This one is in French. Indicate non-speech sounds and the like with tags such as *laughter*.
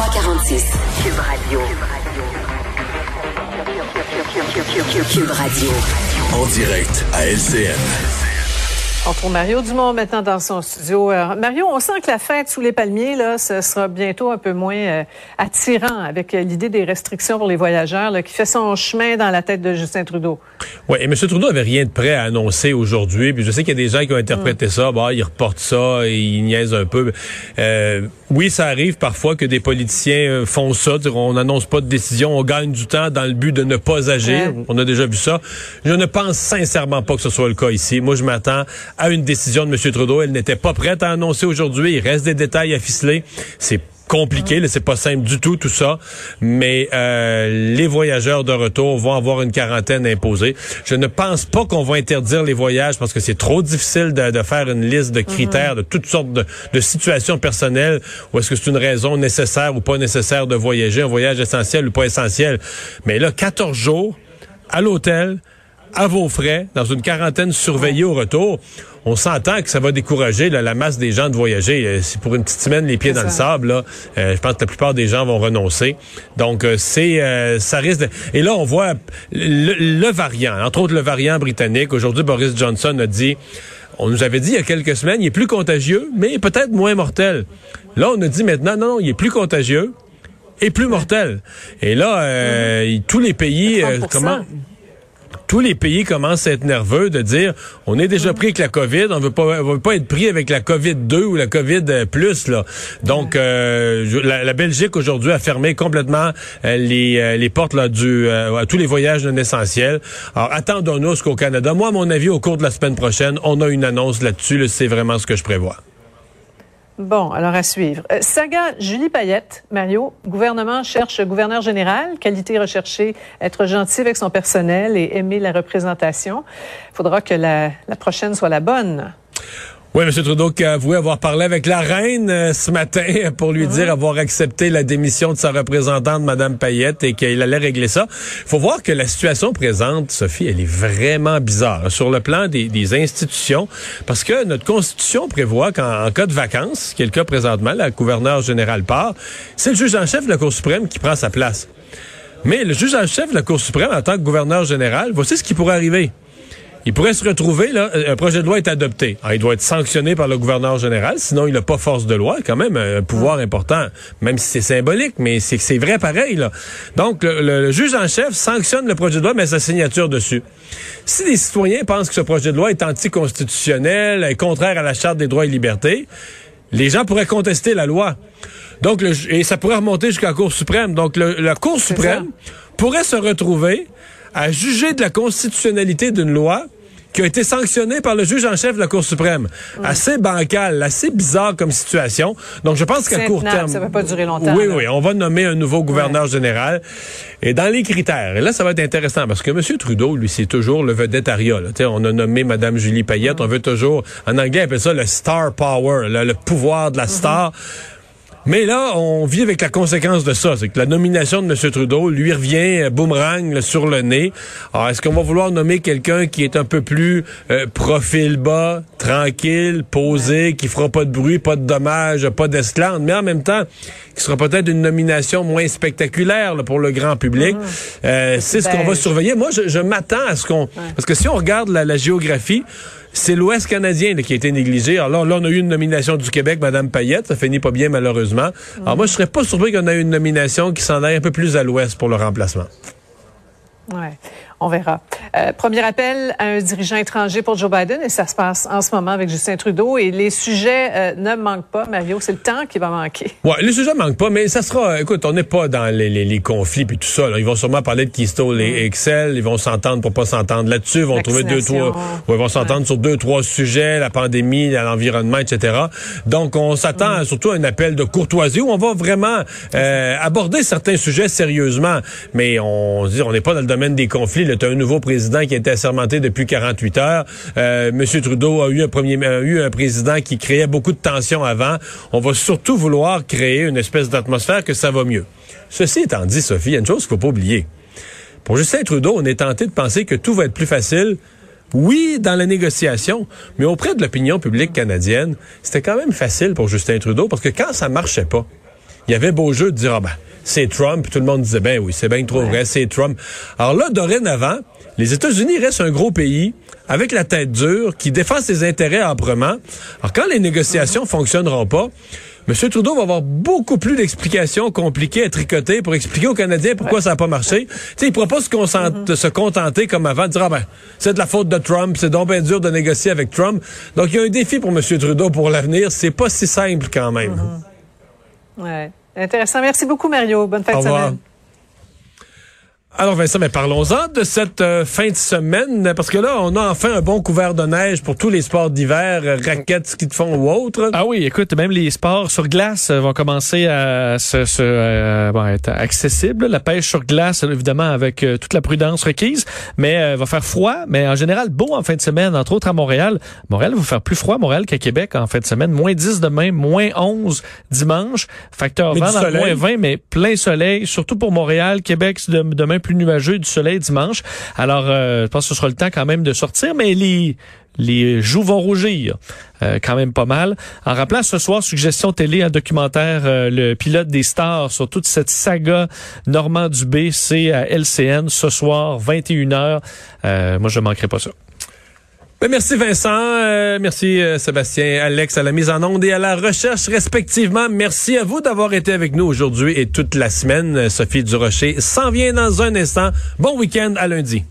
346. Cube Radio. Cube Radio. En direct à LCN. On trouve Mario Dumont maintenant dans son studio. Euh, Mario, on sent que la fête sous les palmiers, là, ce sera bientôt un peu moins euh, attirant avec euh, l'idée des restrictions pour les voyageurs là, qui fait son chemin dans la tête de Justin Trudeau. Oui, et M. Trudeau avait rien de prêt à annoncer aujourd'hui. Puis je sais qu'il y a des gens qui ont interprété mm. ça. Bah, il reporte ça, il niaise un peu. oui, ça arrive parfois que des politiciens font ça. On n'annonce pas de décision, on gagne du temps dans le but de ne pas agir. On a déjà vu ça. Je ne pense sincèrement pas que ce soit le cas ici. Moi, je m'attends à une décision de M. Trudeau. Elle n'était pas prête à annoncer aujourd'hui. Il reste des détails à ficeler. C'est compliqué, c'est pas simple du tout tout ça, mais euh, les voyageurs de retour vont avoir une quarantaine imposée. Je ne pense pas qu'on va interdire les voyages parce que c'est trop difficile de, faire une liste de critères de toutes sortes de, de situations personnelles ou est-ce que c'est une raison nécessaire ou pas nécessaire de voyager, un voyage essentiel ou pas essentiel. Mais là, 14 jours à l'hôtel, à vos frais, dans une quarantaine surveillée au retour, on s'entend que ça va décourager la masse des gens de voyager. Euh, c'est pour une petite semaine les pieds dans le sable. Là, euh, je pense que la plupart des gens vont renoncer. Donc euh, c'est ça risque. De... Et là, on voit le, variant, entre autres le variant britannique. Aujourd'hui, Boris Johnson a dit. On nous avait dit il y a quelques semaines, il est plus contagieux, mais peut-être moins mortel. Là, on a dit maintenant, non, non, il est plus contagieux et plus mortel. Et là, tous les pays, comment tous les pays commencent à être nerveux de dire on est déjà pris avec la COVID, on veut pas veut pas être pris avec la COVID 2 ou la COVID plus là. Donc euh, la, Belgique aujourd'hui a fermé complètement euh, les, euh, les portes là du à tous les voyages non essentiels. Alors attendons-nous qu'au Canada, moi à mon avis au cours de la semaine prochaine, on a une annonce là-dessus, c'est vraiment ce que je prévois. Bon, alors à suivre. Euh, saga Julie Payette, Mario, gouvernement cherche gouverneur général, qualité recherchée, être gentil avec son personnel et aimer la représentation. Il faudra que la prochaine soit la bonne. Oui, M. Trudeau qui a avoué avoir parlé avec la reine euh, ce matin *laughs* pour lui dire avoir accepté la démission de sa représentante, Mme Payette, et qu'il allait régler ça. Il faut voir que la situation présente, Sophie, elle est vraiment bizarre sur le plan des, institutions, parce que notre Constitution prévoit qu'en cas de vacances, qui est le cas présentement, la gouverneure générale part, c'est le juge en chef de la Cour suprême qui prend sa place. Mais le juge en chef de la Cour suprême, en tant que gouverneur général, voici ce qui pourrait arriver il pourrait se retrouver, là, un projet de loi est adopté. il doit être sanctionné par le gouverneur général, sinon il n'a pas force de loi, quand même, un pouvoir important, même si c'est symbolique, mais c'est vrai pareil. Là. Donc, le, juge en chef sanctionne le projet de loi, met sa signature dessus. Si les citoyens pensent que ce projet de loi est anticonstitutionnel, est contraire à la Charte des droits et libertés, les gens pourraient contester la loi. Donc, le, et ça pourrait remonter jusqu'à la Cour suprême. Donc, la Cour suprême pourrait se retrouver à juger de la constitutionnalité d'une loi qui a été sanctionnée par le juge en chef de la Cour suprême. Assez bancal, assez bizarre comme situation. Donc, je pense qu'à court terme... Ça va pas durer longtemps. Oui, oui, on va nommer un nouveau gouverneur général. Et dans les critères, et là, ça va être intéressant parce que M. Trudeau, lui, c'est toujours le vedettariat. On a nommé Mme Julie Payette. On veut toujours... En anglais, on appelle ça le star power, le pouvoir de la star. Mais là, on vit avec la conséquence de ça. C'est que la nomination de M. Trudeau lui revient euh, boomerang sur le nez. Alors, est-ce qu'on va vouloir nommer quelqu'un qui est un peu plus euh, profil bas, tranquille, posé, qui fera pas de bruit, pas de dommages, pas d'esclandre, mais en même temps, qui sera peut-être une nomination moins spectaculaire pour le grand public? Ah. Euh, c'est ce qu'on va surveiller. Moi, je, m'attends à ce qu'on... Parce que si on regarde la géographie, c'est l'Ouest canadien qui a été négligé. Alors là, on a eu une nomination du Québec, Mme Payette. Ça finit pas bien, malheureusement. Alors moi, je serais pas surpris qu'on ait une nomination qui s'en aille un peu plus à l'Ouest pour le remplacement. Ouais. On verra. Euh, premier appel à un dirigeant étranger pour Joe Biden et ça se passe en ce moment avec Justin Trudeau et les sujets euh, ne manquent pas, Mario. C'est le temps qui va manquer. Ouais, les sujets manquent pas, mais ça sera. Écoute, on n'est pas dans les, les, les conflits puis tout ça. Ils vont sûrement parler de Keystone et mm. Excel. Ils vont s'entendre pour pas s'entendre là-dessus. Ils vont trouver deux trois. ils vont s'entendre sur deux trois sujets, la pandémie, l'environnement, etc. Donc, on s'attend mm. surtout à un appel de courtoisie où on va vraiment euh, aborder certains sujets sérieusement, mais on on n'est pas dans le domaine des conflits c'est un nouveau président qui a été assermenté depuis 48 heures. Euh, Monsieur Trudeau a eu un premier, eu un président qui créait beaucoup de tensions avant. On va surtout vouloir créer une espèce d'atmosphère que ça va mieux. Ceci étant dit, Sophie, il y a une chose qu'il faut pas oublier. Pour Justin Trudeau, on est tenté de penser que tout va être plus facile oui, dans la négociation, mais auprès de l'opinion publique canadienne, c'était quand même facile pour Justin Trudeau parce que quand ça marchait pas, il y avait beau jeu de dire, ah ben, c'est Trump. Tout le monde disait, ben oui, c'est bien trop vrai, c'est Trump. Alors là, dorénavant, les États-Unis restent un gros pays avec la tête dure, qui défend ses intérêts âprement. Alors quand les négociations fonctionneront pas, M. Trudeau va avoir beaucoup plus d'explications compliquées à tricoter pour expliquer aux Canadiens pourquoi ça n'a pas marché. sais, il ne pourra pas se, se, contenter comme avant de dire ah ben c'est de la faute de Trump, c'est donc bien dur de négocier avec Trump. Donc il y a un défi pour M. Trudeau pour l'avenir. C'est pas si simple quand même. Mm-hmm. Ouais. Intéressant. Merci beaucoup, Mario. Bonne fin de semaine. Alors Vincent, mais parlons-en de cette euh, fin de semaine, parce que là, on a enfin un bon couvert de neige pour tous les sports d'hiver, euh, raquettes, ski de fond ou autres. Ah oui, écoute, même les sports sur glace euh, vont commencer à se, se bon, être accessibles. La pêche sur glace, évidemment, avec toute la prudence requise, mais va faire froid, mais en général beau en fin de semaine, entre autres à Montréal. Montréal va faire plus froid, Montréal qu'à Québec en fin de semaine. Moins 10 demain, moins 11 dimanche. Facteur vent moins 20, mais plein soleil, surtout pour Montréal. Québec, demain plus nuageux du soleil dimanche. Alors, euh, je pense que ce sera le temps quand même de sortir, mais les les joues vont rougir, euh, quand même pas mal. En rappelant ce soir, suggestion télé, un documentaire, euh, le pilote des stars sur toute cette saga Normand Dubé, c'est à LCN ce soir, 21h. moi, je manquerai pas ça. Ben, merci Vincent, euh, merci euh, Sébastien, Alex à la mise en onde et à la recherche respectivement. Merci à vous d'avoir été avec nous aujourd'hui et toute la semaine. Sophie Durocher s'en vient dans un instant. Bon week-end à lundi.